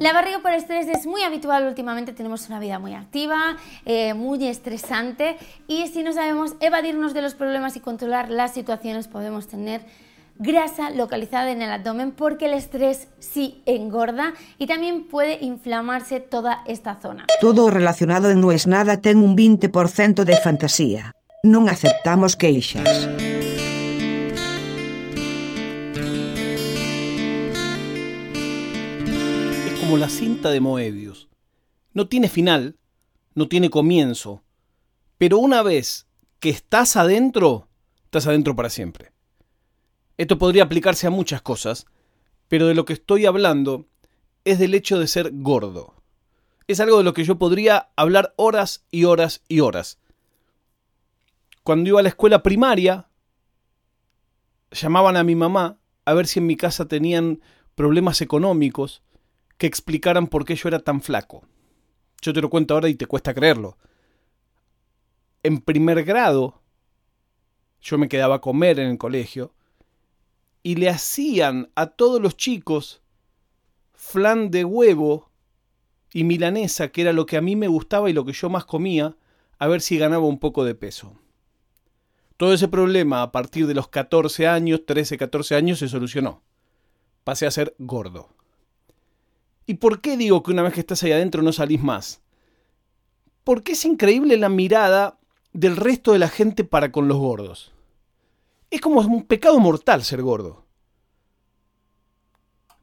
La barriga por estrés es muy habitual últimamente, tenemos una vida muy activa, eh, muy estresante y si no sabemos evadirnos de los problemas y controlar las situaciones podemos tener grasa localizada en el abdomen porque el estrés sí engorda y también puede inflamarse toda esta zona. Todo relacionado en No es nada ten un 20% de fantasía. Non aceptamos queixas. Como la cinta de Moebius. No tiene final, no tiene comienzo, pero una vez que estás adentro, estás adentro para siempre. Esto podría aplicarse a muchas cosas, pero de lo que estoy hablando es del hecho de ser gordo. Es algo de lo que yo podría hablar horas y horas y horas. Cuando iba a la escuela primaria, llamaban a mi mamá a ver si en mi casa tenían problemas económicos que explicaran por qué yo era tan flaco. Yo te lo cuento ahora y te cuesta creerlo. En primer grado, yo me quedaba a comer en el colegio y le hacían a todos los chicos flan de huevo y milanesa, que era lo que a mí me gustaba y lo que yo más comía, a ver si ganaba un poco de peso. Todo ese problema a partir de los 14 años, 13, 14 años, se solucionó. Pasé a ser gordo. ¿Y por qué digo que una vez que estás ahí adentro no salís más? Porque es increíble la mirada del resto de la gente para con los gordos. Es como un pecado mortal ser gordo.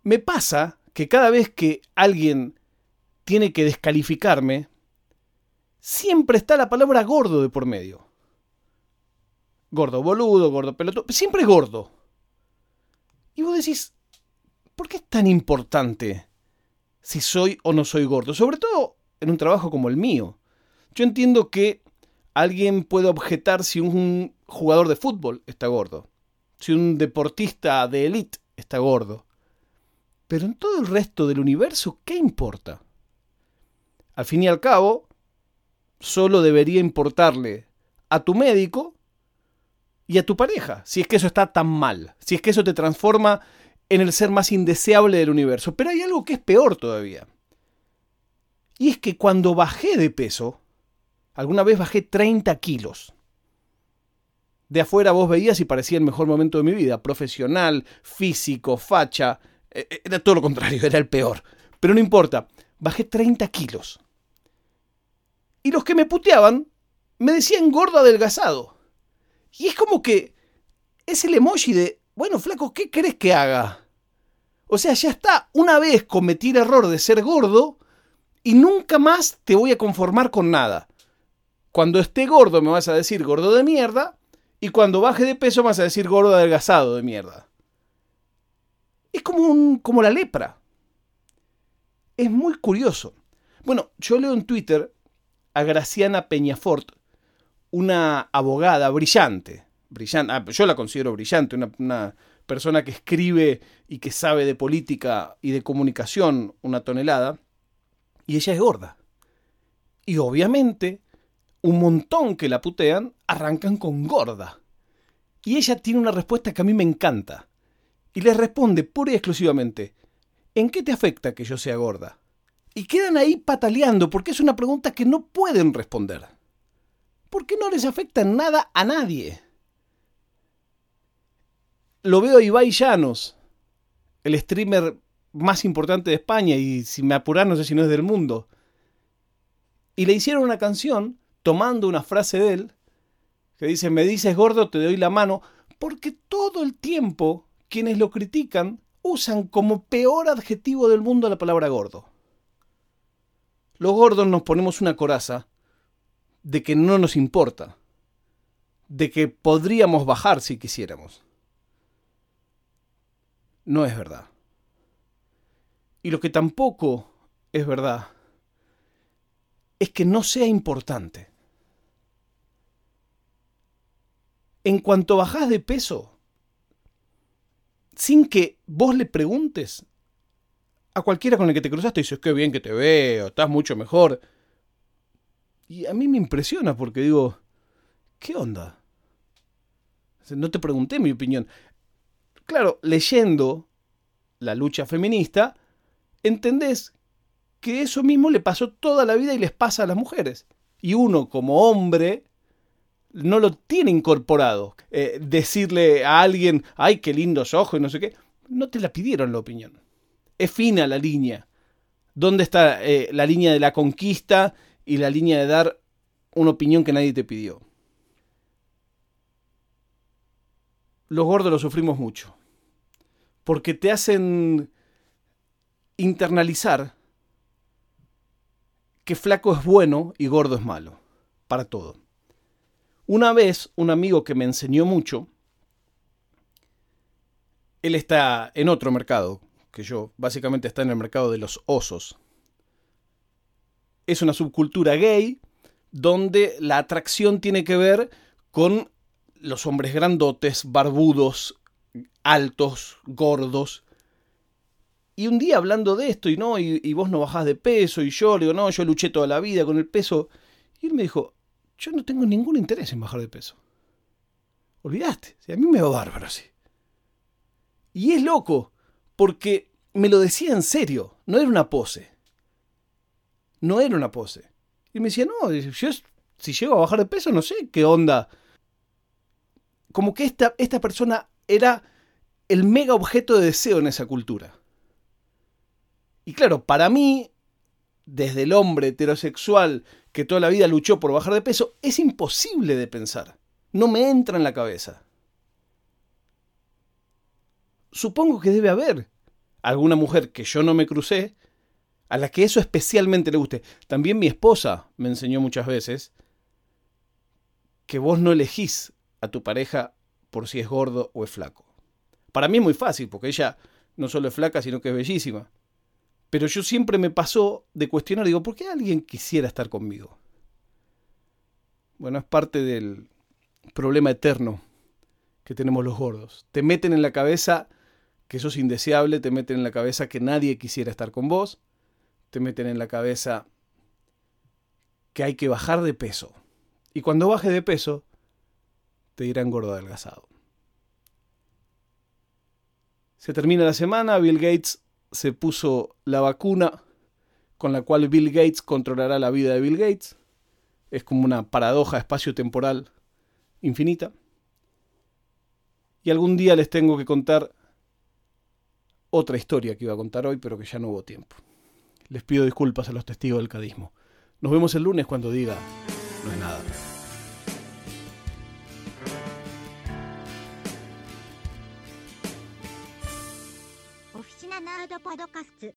Me pasa que cada vez que alguien tiene que descalificarme, siempre está la palabra gordo de por medio. Gordo boludo, gordo pelotudo, siempre gordo. Y vos decís, ¿por qué es tan importante si soy o no soy gordo? Sobre todo en un trabajo como el mío. Yo entiendo que alguien puede objetar si un jugador de fútbol está gordo, si un deportista de élite está gordo. Pero en todo el resto del universo, ¿qué importa? Al fin y al cabo, solo debería importarle a tu médico y a tu pareja, si es que eso está tan mal, si es que eso te transforma en el ser más indeseable del universo. Pero hay algo que es peor todavía. Y es que cuando bajé de peso, Alguna vez bajé 30 kilos. De afuera vos veías y parecía el mejor momento de mi vida. Profesional, físico, facha. Eh, eh, era todo lo contrario, era el peor. Pero no importa, bajé 30 kilos. Y los que me puteaban me decían gordo adelgazado. Y es como que es el emoji de, bueno, flaco, ¿qué crees que haga? O sea, ya está, una vez cometí el error de ser gordo y nunca más te voy a conformar con nada. Cuando esté gordo me vas a decir gordo de mierda. Y cuando baje de peso me vas a decir gordo adelgazado de mierda. Es como, un, como la lepra. Es muy curioso. Bueno, yo leo en Twitter a Graciana Peñafort, una abogada brillante. brillante ah, yo la considero brillante, una, una persona que escribe y que sabe de política y de comunicación una tonelada. Y ella es gorda. Y obviamente un montón que la putean arrancan con gorda. Y ella tiene una respuesta que a mí me encanta. Y les responde pura y exclusivamente, ¿en qué te afecta que yo sea gorda? Y quedan ahí pataleando porque es una pregunta que no pueden responder. Porque no les afecta nada a nadie. Lo veo a Ibai Llanos, el streamer más importante de España y si me apuran no sé si no es del mundo. Y le hicieron una canción tomando una frase de él, que dice, me dices gordo, te doy la mano, porque todo el tiempo quienes lo critican usan como peor adjetivo del mundo la palabra gordo. Los gordos nos ponemos una coraza de que no nos importa, de que podríamos bajar si quisiéramos. No es verdad. Y lo que tampoco es verdad es que no sea importante. en cuanto bajás de peso, sin que vos le preguntes a cualquiera con el que te cruzaste, dices, qué bien que te veo, estás mucho mejor. Y a mí me impresiona porque digo, ¿qué onda? No te pregunté mi opinión. Claro, leyendo la lucha feminista, entendés que eso mismo le pasó toda la vida y les pasa a las mujeres. Y uno como hombre no lo tiene incorporado. Eh, decirle a alguien, ay, qué lindos ojos y no sé qué, no te la pidieron la opinión. Es fina la línea. ¿Dónde está eh, la línea de la conquista y la línea de dar una opinión que nadie te pidió? Los gordos lo sufrimos mucho. Porque te hacen internalizar que flaco es bueno y gordo es malo. Para todo. Una vez, un amigo que me enseñó mucho, él está en otro mercado que yo, básicamente está en el mercado de los osos. Es una subcultura gay donde la atracción tiene que ver con los hombres grandotes, barbudos, altos, gordos. Y un día hablando de esto, y no, y, vos no bajás de peso, y yo le digo, no, yo luché toda la vida con el peso. Y él me dijo, yo no tengo ningún interés en bajar de peso. Olvidaste, a mí me va bárbaro así. Y es loco, porque me lo decía en serio, no era una pose. No era una pose. Y me decía, no, yo si llego a bajar de peso, no sé qué onda. Como que esta, esta persona era el mega objeto de deseo en esa cultura. Y claro, para mí, desde el hombre heterosexual que toda la vida luchó por bajar de peso, es imposible de pensar. No me entra en la cabeza. Supongo que debe haber alguna mujer que yo no me crucé, a la que eso especialmente le guste. También mi esposa me enseñó muchas veces que vos no elegís a tu pareja por si es gordo o es flaco. Para mí es muy fácil, porque ella no solo es flaca, sino que es bellísima. Pero yo siempre me pasó de cuestionar, digo, ¿por qué alguien quisiera estar conmigo? Bueno, es parte del problema eterno que tenemos los gordos. Te meten en la cabeza que sos indeseable, te meten en la cabeza que nadie quisiera estar con vos, te meten en la cabeza que hay que bajar de peso. Y cuando baje de peso, te dirán gordo adelgazado. Se termina la semana, Bill Gates se puso la vacuna con la cual Bill Gates controlará la vida de Bill Gates. Es como una paradoja espacio-temporal infinita. Y algún día les tengo que contar otra historia que iba a contar hoy, pero que ya no hubo tiempo. Les pido disculpas a los testigos del cadismo. Nos vemos el lunes cuando diga, no es nada. パドカスツ